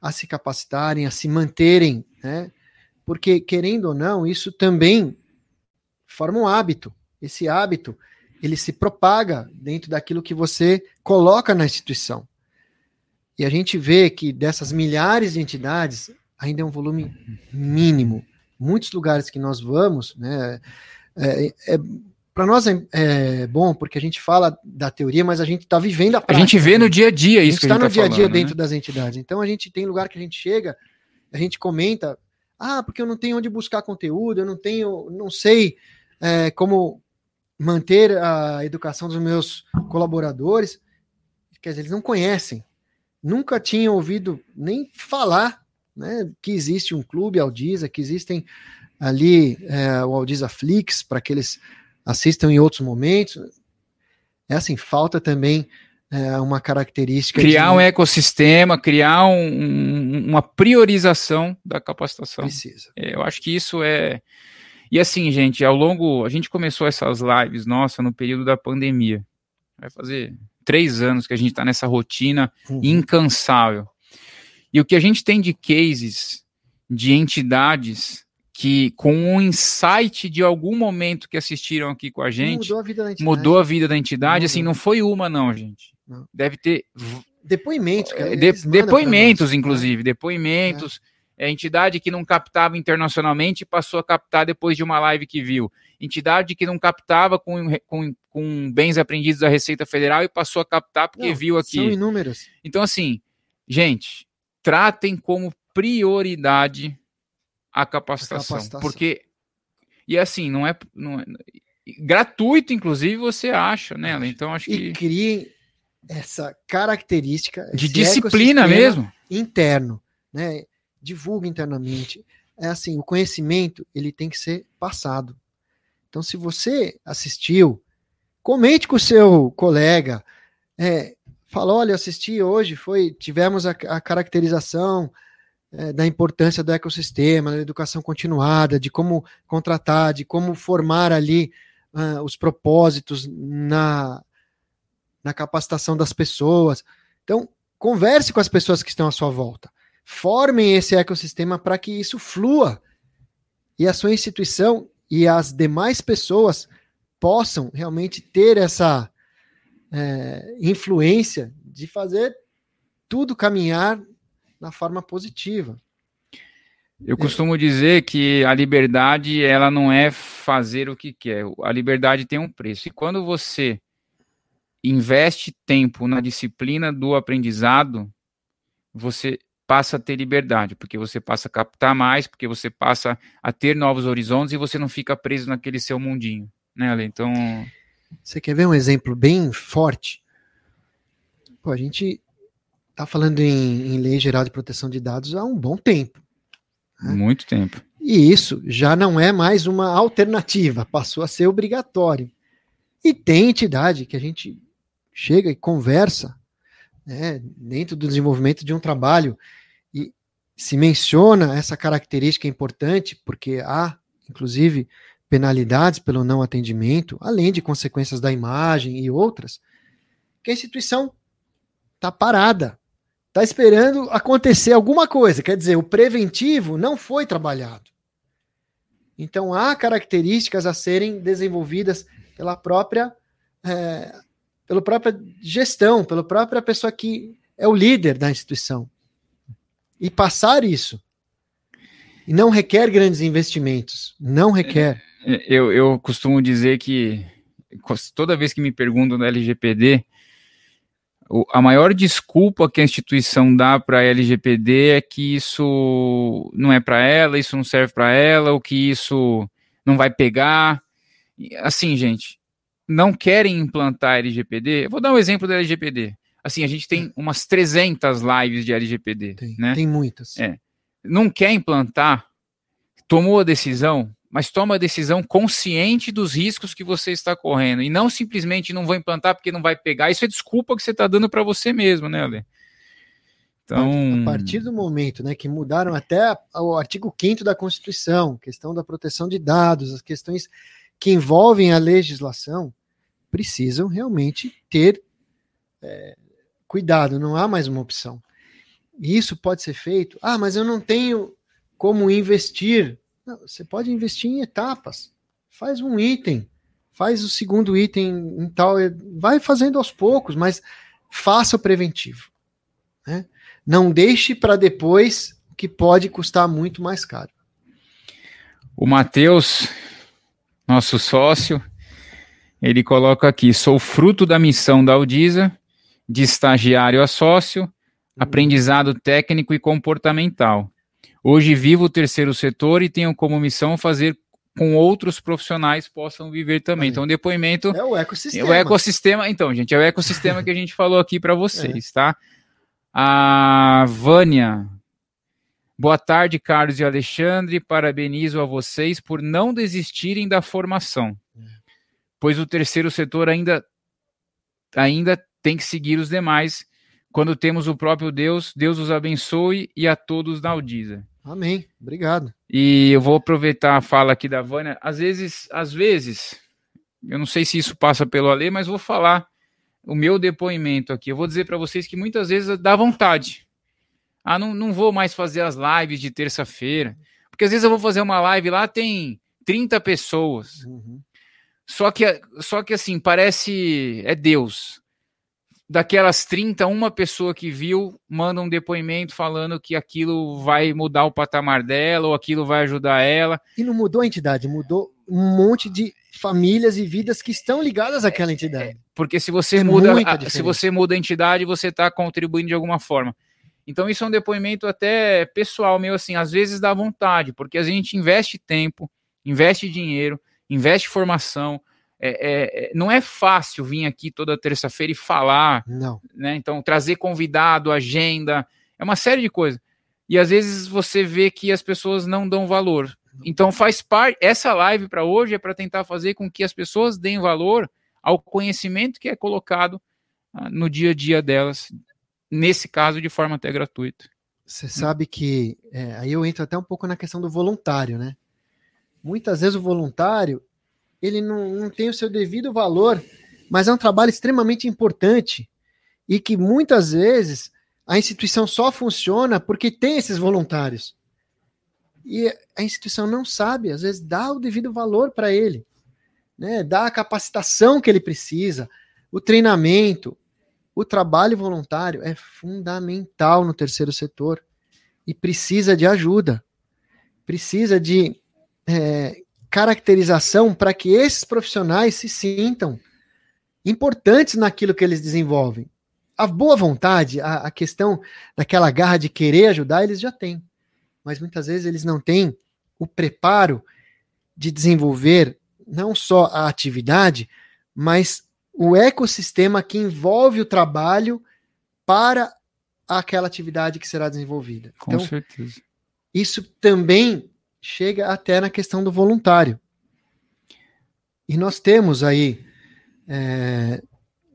a se capacitarem, a se manterem, né? Porque, querendo ou não, isso também forma um hábito. Esse hábito, ele se propaga dentro daquilo que você coloca na instituição. E a gente vê que dessas milhares de entidades, ainda é um volume mínimo. Muitos lugares que nós vamos, né, é, é, para nós é, é, bom porque a gente fala da teoria, mas a gente está vivendo a prática. A gente vê no dia a dia isso. A gente está no tá dia a dia falando, dentro né? das entidades. Então a gente tem lugar que a gente chega, a gente comenta, ah, porque eu não tenho onde buscar conteúdo, eu não tenho, não sei é, como manter a educação dos meus colaboradores. Quer dizer, eles não conhecem, nunca tinham ouvido nem falar, né, que existe um clube Aldiza, que existem ali é, o Aldiza Flix para aqueles assistam em outros momentos. É assim, falta também é, uma característica. Criar de... um ecossistema, criar um, uma priorização da capacitação. Precisa. É, eu acho que isso é. E assim, gente, ao longo. A gente começou essas lives, nossa, no período da pandemia. Vai fazer três anos que a gente está nessa rotina uhum. incansável. E o que a gente tem de cases de entidades que com um insight de algum momento que assistiram aqui com a gente, mudou a vida da entidade. Mudou a vida da entidade assim, não foi uma não, gente. Não. Deve ter depoimentos, é, de, depoimentos nós, inclusive, né? depoimentos. É. é. entidade que não captava internacionalmente passou a captar depois de uma live que viu. Entidade que não captava com, com, com bens aprendidos da Receita Federal e passou a captar porque não, viu aqui. São inúmeros. Então, assim, gente, tratem como prioridade a capacitação, a capacitação. Porque, e assim, não é, não é, gratuito, inclusive, você acha, né? Então, acho que. E crie essa característica de disciplina mesmo interno, né? Divulgue internamente. é assim, o conhecimento ele tem que ser passado. Então, se você assistiu, comente com o seu colega, é, fala, olha, assisti hoje, foi, tivemos a, a caracterização é, da importância do ecossistema, da educação continuada, de como contratar, de como formar ali uh, os propósitos na, na capacitação das pessoas. Então, converse com as pessoas que estão à sua volta. Formem esse ecossistema para que isso flua e a sua instituição e as demais pessoas possam realmente ter essa é, influência de fazer tudo caminhar na forma positiva. Eu costumo dizer que a liberdade ela não é fazer o que quer. A liberdade tem um preço. E quando você investe tempo na disciplina do aprendizado, você passa a ter liberdade, porque você passa a captar mais, porque você passa a ter novos horizontes e você não fica preso naquele seu mundinho, né, Ale? Então, você quer ver um exemplo bem forte? Pô, a gente tá falando em, em lei geral de proteção de dados há um bom tempo. Né? Muito tempo. E isso já não é mais uma alternativa, passou a ser obrigatório. E tem entidade que a gente chega e conversa né, dentro do desenvolvimento de um trabalho e se menciona essa característica importante, porque há, inclusive, penalidades pelo não atendimento, além de consequências da imagem e outras, que a instituição está parada, está esperando acontecer alguma coisa. Quer dizer, o preventivo não foi trabalhado. Então há características a serem desenvolvidas pela própria é, pela própria gestão, pela própria pessoa que é o líder da instituição. E passar isso. E não requer grandes investimentos. Não requer. É, eu, eu costumo dizer que toda vez que me perguntam da LGPD, a maior desculpa que a instituição dá para a LGPD é que isso não é para ela, isso não serve para ela, ou que isso não vai pegar. Assim, gente, não querem implantar LGPD. Eu vou dar um exemplo da LGPD. Assim, a gente tem umas 300 lives de LGPD, tem, né? Tem muitas. É. Não quer implantar, tomou a decisão, mas toma a decisão consciente dos riscos que você está correndo e não simplesmente não vou implantar porque não vai pegar. Isso é desculpa que você está dando para você mesmo, né, Ale? Então, a partir do momento, né, que mudaram até o artigo 5 da Constituição, questão da proteção de dados, as questões que envolvem a legislação, precisam realmente ter é, cuidado, não há mais uma opção. E isso pode ser feito. Ah, mas eu não tenho como investir não, você pode investir em etapas. Faz um item, faz o segundo item em tal, vai fazendo aos poucos, mas faça o preventivo. Né? Não deixe para depois que pode custar muito mais caro. O Matheus, nosso sócio, ele coloca aqui: sou fruto da missão da Audisa, de estagiário a sócio, aprendizado técnico e comportamental. Hoje vivo o terceiro setor e tenho como missão fazer com outros profissionais possam viver também. Então, depoimento. É o ecossistema. É o ecossistema, então, gente, é o ecossistema que a gente falou aqui para vocês, é. tá? A Vânia. Boa tarde, Carlos e Alexandre. Parabenizo a vocês por não desistirem da formação, pois o terceiro setor ainda, ainda tem que seguir os demais. Quando temos o próprio Deus, Deus os abençoe e a todos na Audisa. Amém. Obrigado. E eu vou aproveitar a fala aqui da Vânia. Às vezes, às vezes, eu não sei se isso passa pelo Alê, mas vou falar o meu depoimento aqui. Eu vou dizer para vocês que muitas vezes dá vontade. Ah, não, não vou mais fazer as lives de terça-feira. Porque às vezes eu vou fazer uma live lá, tem 30 pessoas. Uhum. Só que, só que assim, parece. É Deus daquelas 30, uma pessoa que viu manda um depoimento falando que aquilo vai mudar o patamar dela ou aquilo vai ajudar ela. E não mudou a entidade, mudou um monte de famílias e vidas que estão ligadas àquela entidade. É, porque se você é muda, a, se você muda a entidade, você está contribuindo de alguma forma. Então isso é um depoimento até pessoal meu assim, às vezes dá vontade, porque a gente investe tempo, investe dinheiro, investe formação, é, é, é, não é fácil vir aqui toda terça-feira e falar. Não. Né? Então, trazer convidado, agenda, é uma série de coisas. e às vezes você vê que as pessoas não dão valor. Então faz parte, essa live para hoje é para tentar fazer com que as pessoas deem valor ao conhecimento que é colocado ah, no dia a dia delas, nesse caso de forma até gratuita. Você sabe que é, aí eu entro até um pouco na questão do voluntário, né? Muitas vezes o voluntário ele não, não tem o seu devido valor, mas é um trabalho extremamente importante e que muitas vezes a instituição só funciona porque tem esses voluntários. E a instituição não sabe, às vezes dá o devido valor para ele, né? Dá a capacitação que ele precisa, o treinamento, o trabalho voluntário é fundamental no terceiro setor e precisa de ajuda, precisa de é, caracterização para que esses profissionais se sintam importantes naquilo que eles desenvolvem. A boa vontade, a, a questão daquela garra de querer ajudar, eles já têm, mas muitas vezes eles não têm o preparo de desenvolver não só a atividade, mas o ecossistema que envolve o trabalho para aquela atividade que será desenvolvida. Com então, certeza. Isso também chega até na questão do voluntário. E nós temos aí, é,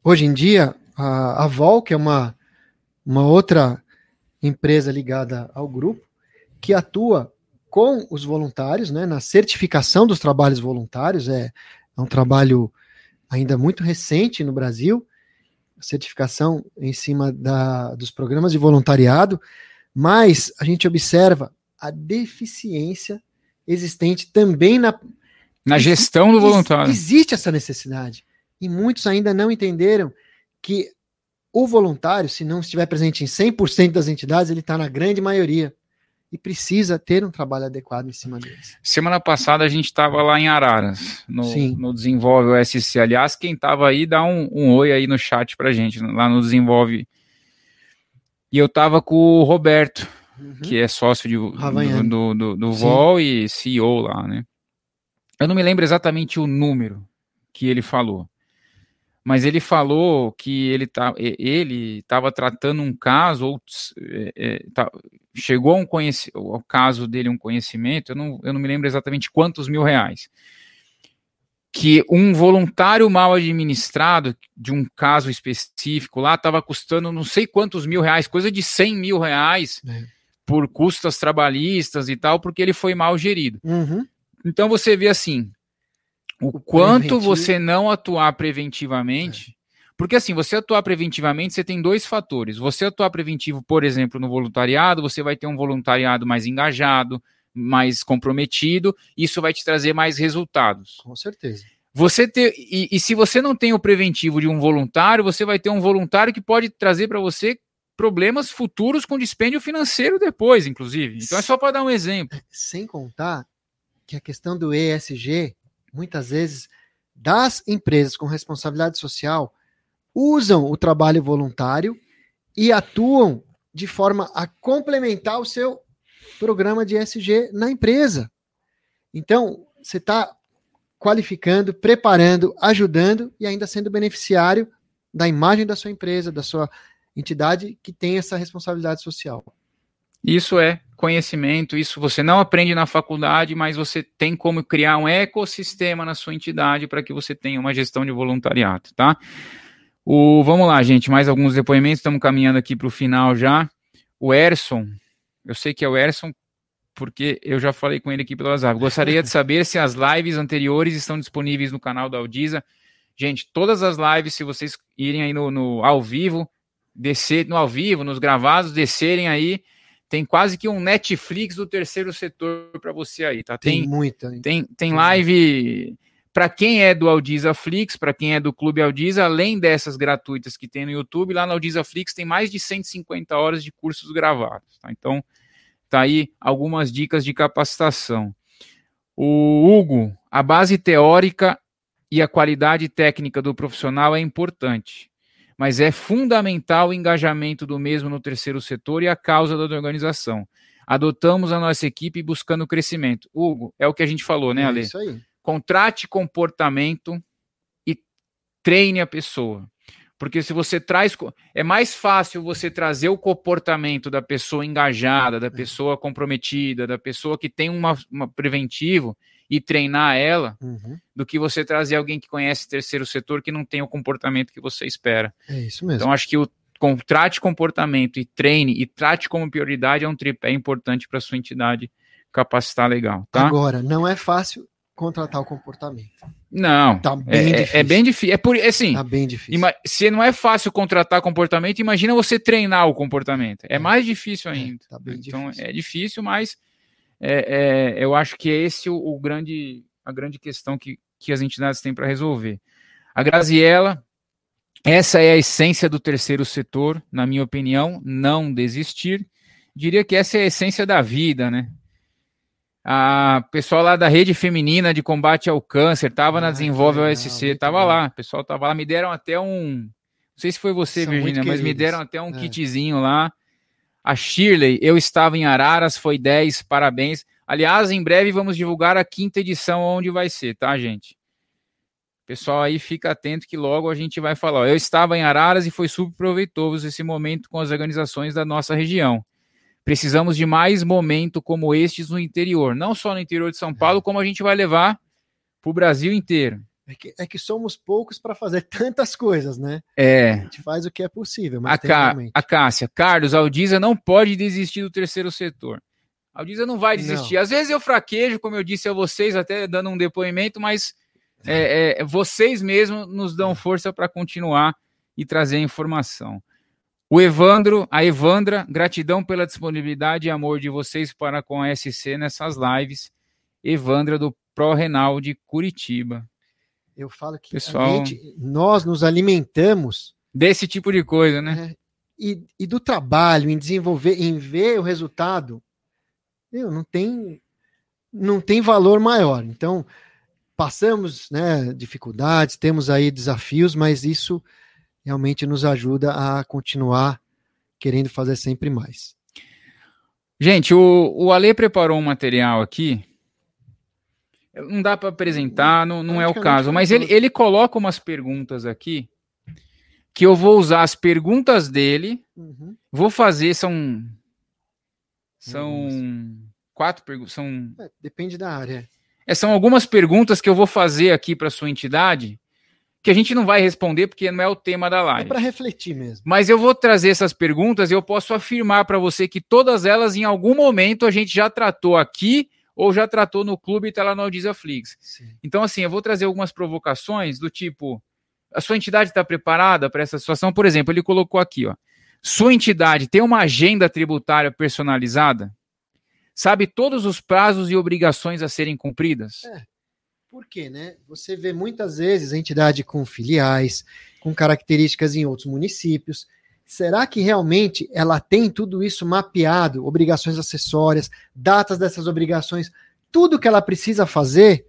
hoje em dia, a, a Vol, que é uma, uma outra empresa ligada ao grupo, que atua com os voluntários, né, na certificação dos trabalhos voluntários, é, é um trabalho ainda muito recente no Brasil, certificação em cima da, dos programas de voluntariado, mas a gente observa a deficiência existente também na, na gestão do voluntário. Existe essa necessidade. E muitos ainda não entenderam que o voluntário, se não estiver presente em 100% das entidades, ele está na grande maioria e precisa ter um trabalho adequado em cima deles. Semana passada a gente estava lá em Araras, no, no Desenvolve OSC. Aliás, quem estava aí, dá um, um, oi aí no chat para gente, lá no Desenvolve. E eu estava com o Roberto, uhum. que é sócio de, do, do, do, do VOL e CEO lá, né? Eu não me lembro exatamente o número que ele falou, mas ele falou que ele tá, ele estava tratando um caso ou é, é, tá, chegou a um ao caso dele um conhecimento, eu não, eu não me lembro exatamente quantos mil reais, que um voluntário mal administrado de um caso específico lá estava custando não sei quantos mil reais, coisa de 100 mil reais é. Por custas trabalhistas e tal, porque ele foi mal gerido. Uhum. Então você vê assim, o, o quanto você não atuar preventivamente. É. Porque assim, você atuar preventivamente, você tem dois fatores. Você atuar preventivo, por exemplo, no voluntariado, você vai ter um voluntariado mais engajado, mais comprometido, isso vai te trazer mais resultados. Com certeza. Você ter e, e se você não tem o preventivo de um voluntário, você vai ter um voluntário que pode trazer para você problemas futuros com dispêndio financeiro depois, inclusive. Então é só para dar um exemplo. Sem contar que a questão do ESG muitas vezes, das empresas com responsabilidade social usam o trabalho voluntário e atuam de forma a complementar o seu programa de SG na empresa. Então, você está qualificando, preparando, ajudando e ainda sendo beneficiário da imagem da sua empresa, da sua entidade que tem essa responsabilidade social. Isso é conhecimento, isso você não aprende na faculdade, mas você tem como criar um ecossistema na sua entidade para que você tenha uma gestão de voluntariado, tá? O, vamos lá, gente, mais alguns depoimentos, estamos caminhando aqui para o final já. O Erson, eu sei que é o Erson, porque eu já falei com ele aqui pelo WhatsApp. Gostaria de [LAUGHS] saber se as lives anteriores estão disponíveis no canal da Aldiza. Gente, todas as lives, se vocês irem aí no, no ao vivo, descer no ao vivo, nos gravados, descerem aí, tem quase que um Netflix do terceiro setor para você aí, tá? Tem, tem muita. Tem, tem live para quem é do Aldiza Flix, para quem é do Clube Aldiza, além dessas gratuitas que tem no YouTube, lá no Aldiza Flix tem mais de 150 horas de cursos gravados, tá? Então, tá aí algumas dicas de capacitação. O Hugo, a base teórica e a qualidade técnica do profissional é importante mas é fundamental o engajamento do mesmo no terceiro setor e a causa da organização. Adotamos a nossa equipe buscando crescimento. Hugo, é o que a gente falou, né, Ale? É isso aí. Contrate comportamento e treine a pessoa. Porque se você traz. É mais fácil você trazer o comportamento da pessoa engajada, da é. pessoa comprometida, da pessoa que tem uma, uma preventivo e treinar ela, uhum. do que você trazer alguém que conhece terceiro setor que não tem o comportamento que você espera. É isso mesmo. Então, acho que o com, trate comportamento e treine e trate como prioridade é um tripé importante para sua entidade capacitar legal. Tá? Agora, não é fácil contratar o comportamento. Não, tá bem é, difícil. É, é bem difícil. É por é assim. Tá bem difícil. se não é fácil contratar comportamento, imagina você treinar o comportamento. É, é. mais difícil é, ainda. É, tá então difícil. é difícil, mas é, é, eu acho que é esse o, o, grande a grande questão que, que as entidades têm para resolver. A Graziella, essa é a essência do terceiro setor, na minha opinião, não desistir. Diria que essa é a essência da vida, né? A pessoal lá da rede feminina de combate ao câncer tava ah, na Desenvolve OSC, tava bom. lá, o pessoal tava lá, me deram até um, não sei se foi você, São Virginia, mas me deram até um é. kitzinho lá. A Shirley, eu estava em Araras, foi 10, parabéns. Aliás, em breve vamos divulgar a quinta edição onde vai ser, tá, gente? Pessoal aí fica atento que logo a gente vai falar. Eu estava em Araras e foi super proveitoso esse momento com as organizações da nossa região. Precisamos de mais momento como estes no interior, não só no interior de São Paulo, como a gente vai levar para o Brasil inteiro. É que, é que somos poucos para fazer [LAUGHS] tantas coisas, né? É. A gente faz o que é possível. Mas a, Cá, a Cássia, Carlos, a Aldiza não pode desistir do terceiro setor. A Aldiza não vai desistir. Não. Às vezes eu fraquejo, como eu disse a vocês, até dando um depoimento, mas é, é, vocês mesmos nos dão força para continuar e trazer a informação. O Evandro, a Evandra, gratidão pela disponibilidade e amor de vocês para com a SC nessas lives. Evandra do Pro Renal de Curitiba. Eu falo que Pessoal, gente, nós nos alimentamos desse tipo de coisa, né? É, e, e, do trabalho, em desenvolver, em ver o resultado, meu, não tem não tem valor maior. Então, passamos né, dificuldades, temos aí desafios, mas isso realmente nos ajuda a continuar querendo fazer sempre mais. Gente, o, o Ale preparou um material aqui. Não dá para apresentar, não, não é o caso, mas ele, ele coloca umas perguntas aqui que eu vou usar as perguntas dele, uhum. vou fazer, são. São quatro perguntas. São... É, depende da área. É, são algumas perguntas que eu vou fazer aqui para sua entidade que a gente não vai responder porque não é o tema da live. É para refletir mesmo. Mas eu vou trazer essas perguntas e eu posso afirmar para você que todas elas, em algum momento, a gente já tratou aqui ou já tratou no clube Telenor Flix. Então, assim, eu vou trazer algumas provocações do tipo: a sua entidade está preparada para essa situação? Por exemplo, ele colocou aqui, ó. Sua entidade tem uma agenda tributária personalizada? Sabe todos os prazos e obrigações a serem cumpridas? É. Por quê, né? Você vê muitas vezes a entidade com filiais, com características em outros municípios. Será que realmente ela tem tudo isso mapeado, obrigações acessórias, datas dessas obrigações, tudo que ela precisa fazer?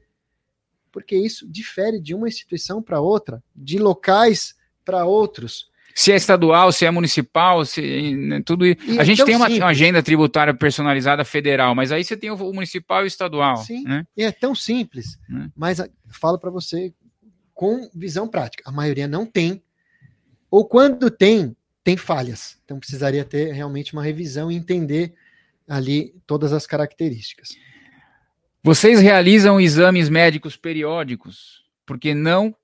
Porque isso difere de uma instituição para outra, de locais para outros se é estadual, se é municipal, se né, tudo isso. a é gente tem uma, uma, agenda tributária personalizada federal, mas aí você tem o municipal e o estadual. Sim. Né? E é tão simples. Né? Mas falo para você com visão prática. A maioria não tem. Ou quando tem, tem falhas. Então precisaria ter realmente uma revisão e entender ali todas as características. Vocês realizam exames médicos periódicos, porque não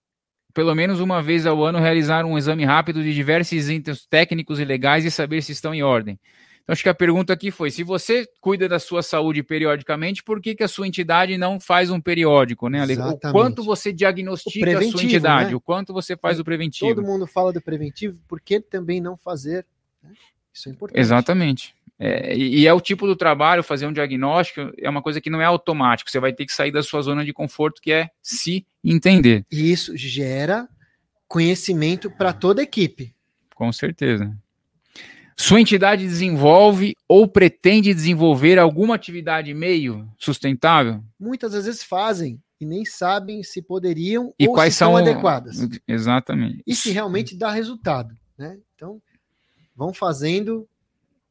pelo menos uma vez ao ano, realizar um exame rápido de diversos itens técnicos e legais e saber se estão em ordem. Então, acho que a pergunta aqui foi: se você cuida da sua saúde periodicamente, por que, que a sua entidade não faz um periódico, né, O quanto você diagnostica a sua entidade, né? o quanto você faz o preventivo. Todo mundo fala do preventivo, por que também não fazer? Né? Isso é importante. Exatamente. É, e é o tipo do trabalho, fazer um diagnóstico, é uma coisa que não é automático. Você vai ter que sair da sua zona de conforto, que é se entender. E isso gera conhecimento para toda a equipe. Com certeza. Sua entidade desenvolve ou pretende desenvolver alguma atividade meio sustentável? Muitas vezes fazem e nem sabem se poderiam e ou quais se são adequadas. Exatamente. E se realmente dá resultado, né? Então, vão fazendo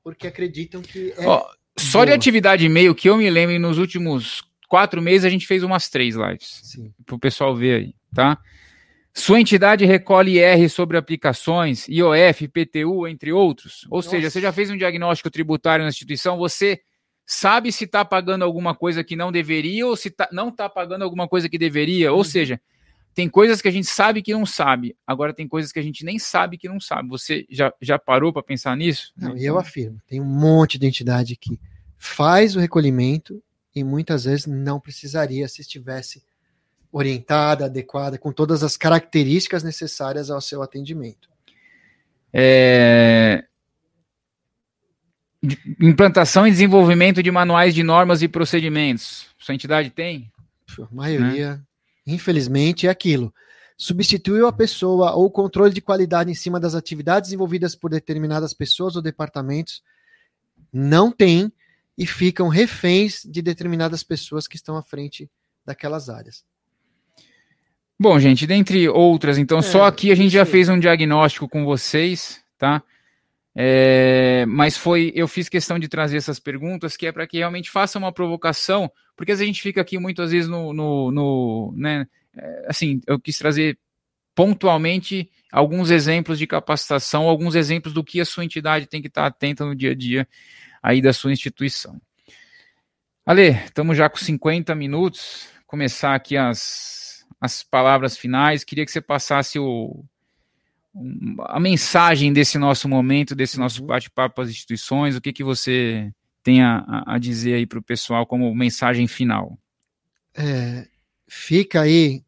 porque acreditam que é. Ó, só boa. de atividade e-mail que eu me lembro, nos últimos quatro meses a gente fez umas três lives. Para o pessoal ver aí, tá? Sua entidade recolhe IR sobre aplicações, IOF, PTU, entre outros. Ou Nossa. seja, você já fez um diagnóstico tributário na instituição, você sabe se está pagando alguma coisa que não deveria ou se tá, não está pagando alguma coisa que deveria. Ou uhum. seja, tem coisas que a gente sabe que não sabe. Agora tem coisas que a gente nem sabe que não sabe. Você já, já parou para pensar nisso? Não, e eu afirmo, tem um monte de entidade que faz o recolhimento e muitas vezes não precisaria se estivesse orientada, adequada, com todas as características necessárias ao seu atendimento. É... Implantação e desenvolvimento de manuais de normas e procedimentos. Sua entidade tem? A maioria, né? infelizmente, é aquilo. Substituiu a pessoa ou o controle de qualidade em cima das atividades desenvolvidas por determinadas pessoas ou departamentos. Não tem e ficam reféns de determinadas pessoas que estão à frente daquelas áreas. Bom, gente, dentre outras, então, é, só aqui a gente já fez um diagnóstico com vocês, tá? É, mas foi, eu fiz questão de trazer essas perguntas, que é para que realmente faça uma provocação, porque a gente fica aqui muitas vezes no, no, no né, é, assim, eu quis trazer pontualmente alguns exemplos de capacitação, alguns exemplos do que a sua entidade tem que estar atenta no dia a dia aí da sua instituição. Ale, estamos já com 50 minutos, começar aqui as as palavras finais. Queria que você passasse o, a mensagem desse nosso momento, desse nosso uhum. bate-papo às instituições. O que, que você tem a, a dizer aí para o pessoal como mensagem final? É, fica aí,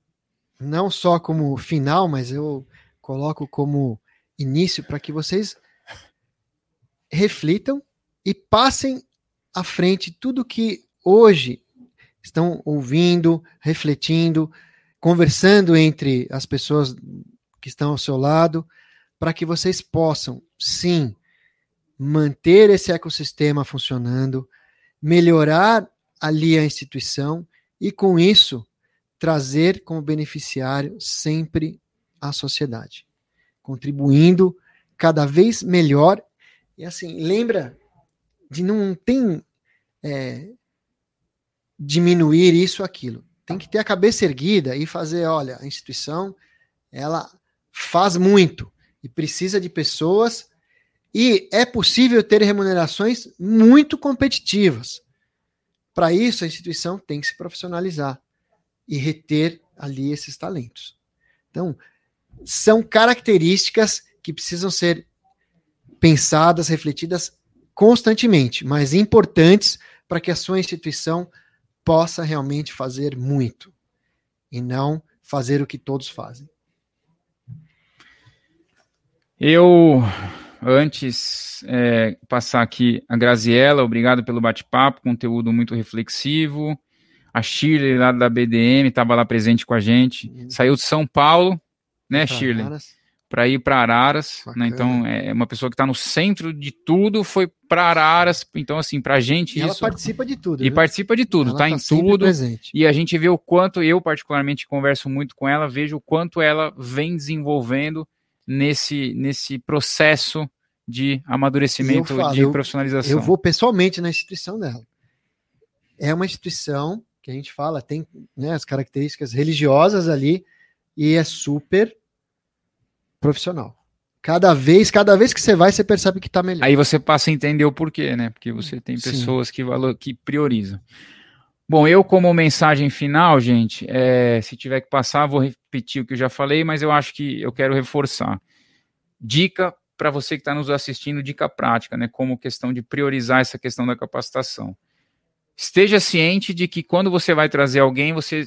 não só como final, mas eu coloco como início para que vocês reflitam e passem à frente tudo que hoje estão ouvindo, refletindo, conversando entre as pessoas que estão ao seu lado, para que vocês possam, sim, manter esse ecossistema funcionando, melhorar ali a instituição e, com isso, trazer como beneficiário sempre a sociedade, contribuindo cada vez melhor. E assim, lembra de não tem é, diminuir isso aquilo tem que ter a cabeça erguida e fazer, olha, a instituição ela faz muito e precisa de pessoas e é possível ter remunerações muito competitivas. Para isso, a instituição tem que se profissionalizar e reter ali esses talentos. Então, são características que precisam ser pensadas, refletidas constantemente, mas importantes para que a sua instituição possa realmente fazer muito e não fazer o que todos fazem. Eu, antes, é, passar aqui a Graziella, obrigado pelo bate-papo, conteúdo muito reflexivo. A Shirley, lá da BDM, estava lá presente com a gente. Saiu de São Paulo, né, Shirley? Para ir para Araras, né? Então é uma pessoa que está no centro de tudo, foi para Araras, então assim, para a gente e isso. Ela participa de tudo. E viu? participa de tudo, ela tá, tá em tudo. Presente. E a gente vê o quanto eu particularmente converso muito com ela, vejo o quanto ela vem desenvolvendo nesse nesse processo de amadurecimento, falo, de profissionalização. Eu, eu vou pessoalmente na instituição dela. É uma instituição que a gente fala tem né, as características religiosas ali e é super profissional. Cada vez, cada vez que você vai, você percebe que está melhor. Aí você passa a entender o porquê, né? Porque você tem pessoas que, valor, que priorizam. Bom, eu como mensagem final, gente, é, se tiver que passar, vou repetir o que eu já falei, mas eu acho que eu quero reforçar. Dica para você que está nos assistindo, dica prática, né? Como questão de priorizar essa questão da capacitação. Esteja ciente de que quando você vai trazer alguém, você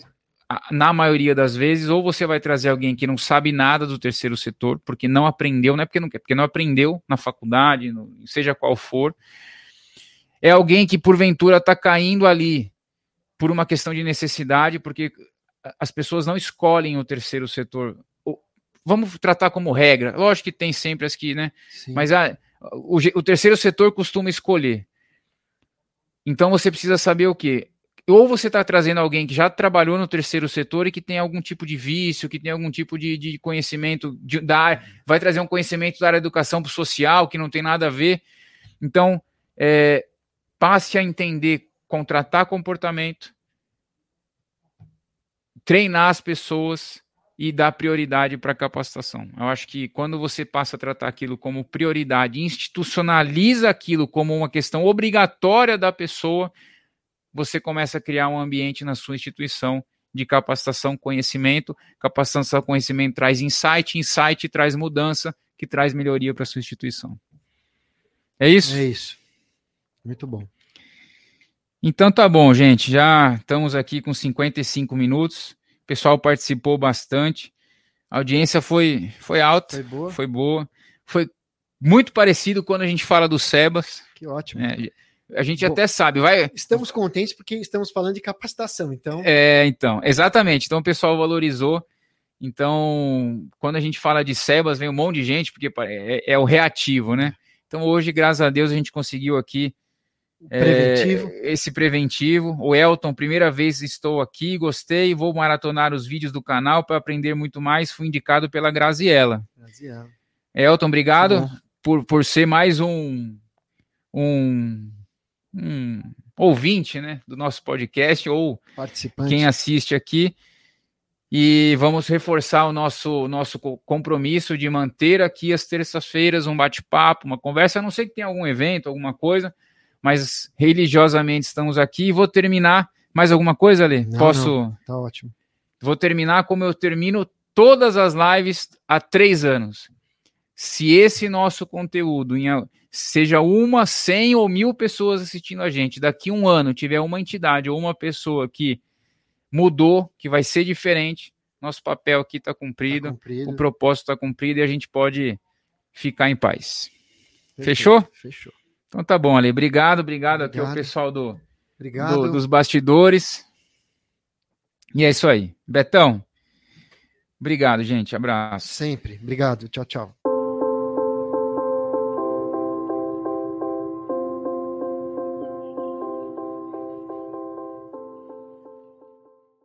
na maioria das vezes, ou você vai trazer alguém que não sabe nada do terceiro setor, porque não aprendeu, não é porque não quer, porque não aprendeu na faculdade, no, seja qual for. É alguém que porventura está caindo ali por uma questão de necessidade, porque as pessoas não escolhem o terceiro setor. Vamos tratar como regra. Lógico que tem sempre as que, né? Sim. Mas a, o, o terceiro setor costuma escolher. Então você precisa saber o que ou você está trazendo alguém que já trabalhou no terceiro setor e que tem algum tipo de vício, que tem algum tipo de, de conhecimento de, da vai trazer um conhecimento da área da educação social que não tem nada a ver. Então, é, passe a entender, contratar comportamento, treinar as pessoas e dar prioridade para a capacitação. Eu acho que quando você passa a tratar aquilo como prioridade, institucionaliza aquilo como uma questão obrigatória da pessoa, você começa a criar um ambiente na sua instituição de capacitação, conhecimento. Capacitação, conhecimento traz insight, insight traz mudança, que traz melhoria para a sua instituição. É isso? É isso. Muito bom. Então tá bom, gente. Já estamos aqui com 55 minutos. O pessoal participou bastante. A audiência foi, foi alta. Foi boa. Foi boa. Foi muito parecido quando a gente fala do Sebas. Que ótimo. É, a gente Bom, até sabe, vai. Estamos contentes porque estamos falando de capacitação, então. É, então, exatamente. Então o pessoal valorizou. Então, quando a gente fala de Sebas, vem um monte de gente, porque é, é o reativo, né? Então hoje, graças a Deus, a gente conseguiu aqui preventivo. É, esse preventivo. O Elton, primeira vez estou aqui, gostei, vou maratonar os vídeos do canal para aprender muito mais. Fui indicado pela Graziella. Graziella. Elton, obrigado por, por ser mais um, um, um ouvinte né, do nosso podcast ou quem assiste aqui. E vamos reforçar o nosso, nosso compromisso de manter aqui às terças-feiras um bate-papo, uma conversa. A não sei que tem algum evento, alguma coisa, mas religiosamente estamos aqui. E vou terminar. Mais alguma coisa, Ale? Não, Posso? Não, tá ótimo. Vou terminar como eu termino todas as lives há três anos. Se esse nosso conteúdo, seja uma, cem ou mil pessoas assistindo a gente, daqui um ano tiver uma entidade ou uma pessoa que mudou, que vai ser diferente, nosso papel aqui está cumprido, tá cumprido, o propósito está cumprido e a gente pode ficar em paz. Fechou? Fechou. Então tá bom, Ale. Obrigado, obrigado, obrigado. aqui ao pessoal do, do, dos bastidores. E é isso aí. Betão, obrigado, gente. Abraço. Sempre. Obrigado. Tchau, tchau.